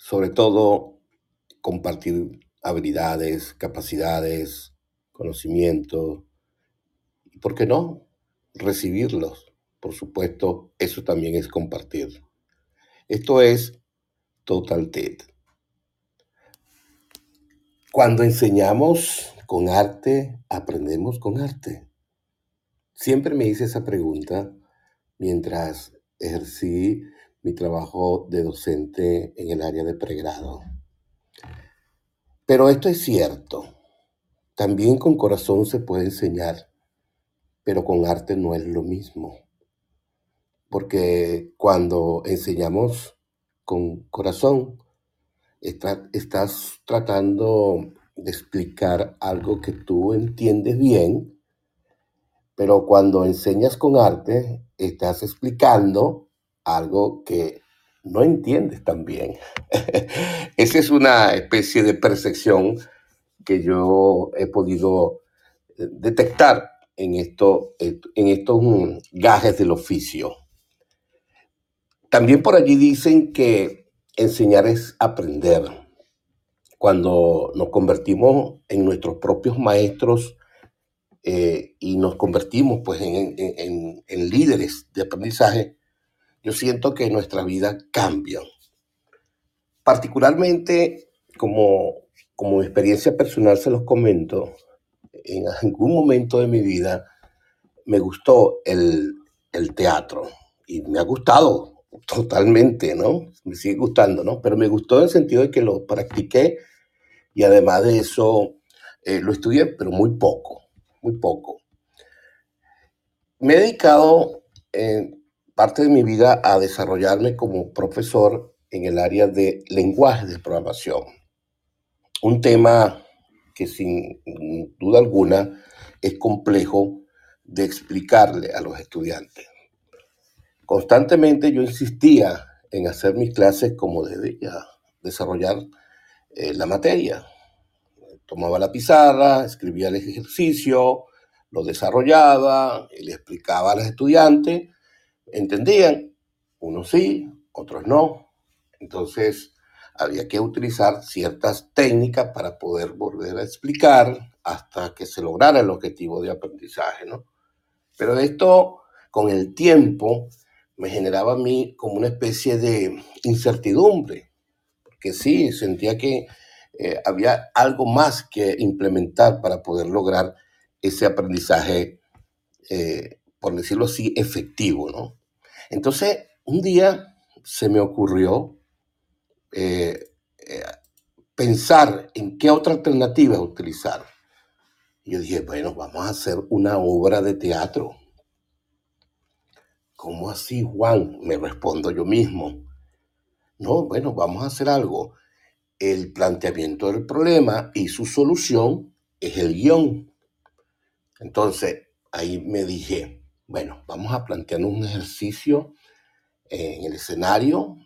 sobre todo compartir habilidades, capacidades, conocimientos, y por qué no, recibirlos. Por supuesto, eso también es compartir. Esto es Total TED. Cuando enseñamos con arte, aprendemos con arte. Siempre me hice esa pregunta mientras ejercí mi trabajo de docente en el área de pregrado. Pero esto es cierto. También con corazón se puede enseñar, pero con arte no es lo mismo. Porque cuando enseñamos con corazón, estás tratando de explicar algo que tú entiendes bien, pero cuando enseñas con arte, estás explicando algo que no entiendes tan bien. Esa es una especie de percepción que yo he podido eh, detectar en, esto, en estos mm, gajes del oficio. También por allí dicen que enseñar es aprender. Cuando nos convertimos en nuestros propios maestros eh, y nos convertimos pues, en, en líderes de aprendizaje, yo siento que nuestra vida cambia. Particularmente, como, como experiencia personal se los comento, en algún momento de mi vida me gustó el, el teatro y me ha gustado totalmente, ¿no? Me sigue gustando, ¿no? Pero me gustó en el sentido de que lo practiqué y además de eso eh, lo estudié, pero muy poco, muy poco. Me he dedicado en parte de mi vida a desarrollarme como profesor en el área de lenguaje de programación. Un tema que sin duda alguna es complejo de explicarle a los estudiantes. Constantemente yo insistía en hacer mis clases como debía desarrollar eh, la materia. Tomaba la pizarra, escribía el ejercicio, lo desarrollaba le explicaba a los estudiantes entendían, unos sí, otros no. Entonces había que utilizar ciertas técnicas para poder volver a explicar hasta que se lograra el objetivo de aprendizaje, ¿no? Pero esto, con el tiempo, me generaba a mí como una especie de incertidumbre, porque sí, sentía que eh, había algo más que implementar para poder lograr ese aprendizaje, eh, por decirlo así, efectivo, ¿no? Entonces, un día se me ocurrió eh, eh, pensar en qué otra alternativa utilizar. Yo dije, bueno, vamos a hacer una obra de teatro. ¿Cómo así, Juan? Me respondo yo mismo. No, bueno, vamos a hacer algo. El planteamiento del problema y su solución es el guion. Entonces, ahí me dije, bueno, vamos a plantear un ejercicio en el escenario.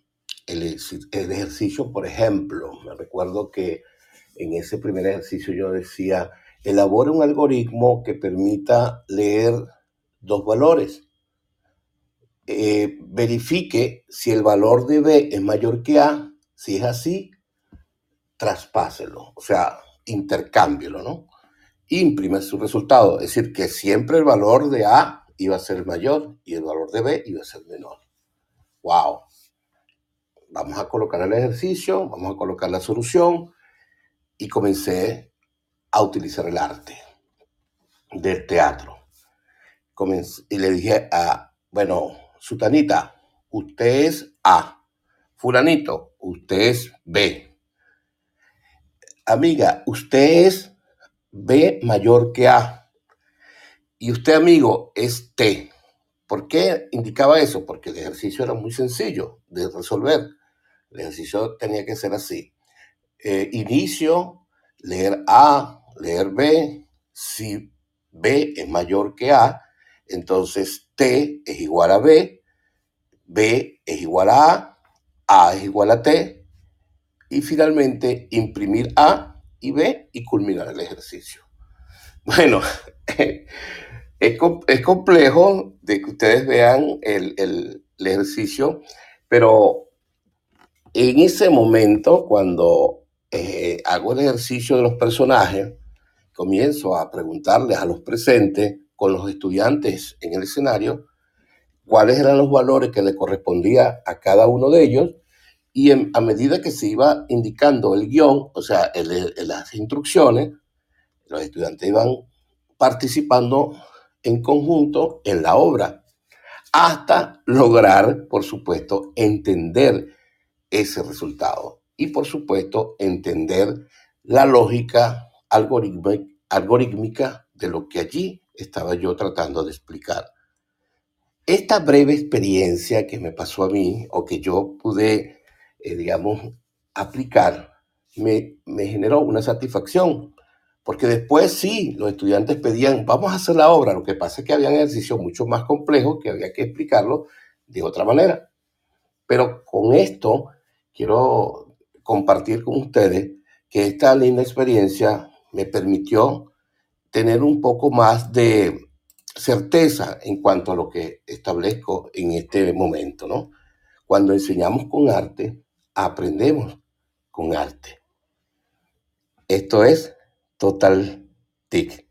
El, ejercicio, por ejemplo, me recuerdo que en ese primer ejercicio yo decía, elabora un algoritmo que permita leer dos valores. Eh, verifique si el valor de B es mayor que A. Si es así, traspáselo, o sea, intercámbielo, ¿no? Imprime su resultado, es decir, que siempre el valor de A iba a ser mayor y el valor de B iba a ser menor. ¡Wow! Vamos a colocar el ejercicio, vamos a colocar la solución y comencé a utilizar el arte del teatro. y le dije a, bueno, Sutanita, usted es A. Fulanito, usted es B. Amiga, usted es B mayor que A y usted, amigo, es T. ¿Por qué indicaba eso? Porque el ejercicio era muy sencillo de resolver. El ejercicio tenía que ser así. Eh, inicio, leer A, leer B. Si B es mayor que A, entonces T es igual a B, B es igual a A, A es igual a T, y finalmente imprimir A y B y culminar el ejercicio. Bueno, Es, complejo de que ustedes vean el, ejercicio, pero en ese momento, cuando eh, hago el ejercicio de los personajes, comienzo a preguntarles a los presentes, con los estudiantes en el escenario, cuáles eran los valores que le correspondía a cada uno de ellos y a medida que se iba indicando el guion, o sea, las instrucciones, los estudiantes iban participando en conjunto en la obra hasta lograr, por supuesto, entender ese resultado y, por supuesto, entender la lógica algorítmica de lo que allí estaba yo tratando de explicar. Esta breve experiencia que me pasó a mí o que yo pude, eh, digamos, aplicar, me, me generó una satisfacción, porque después sí, los estudiantes pedían, vamos a hacer la obra, lo que pasa es que había ejercicios mucho más complejos que había que explicarlo de otra manera. Pero con esto quiero compartir con ustedes que esta linda experiencia me permitió tener un poco más de certeza en cuanto a lo que establezco en este momento, ¿no? Cuando enseñamos con arte, aprendemos con arte. Esto es Total TIC.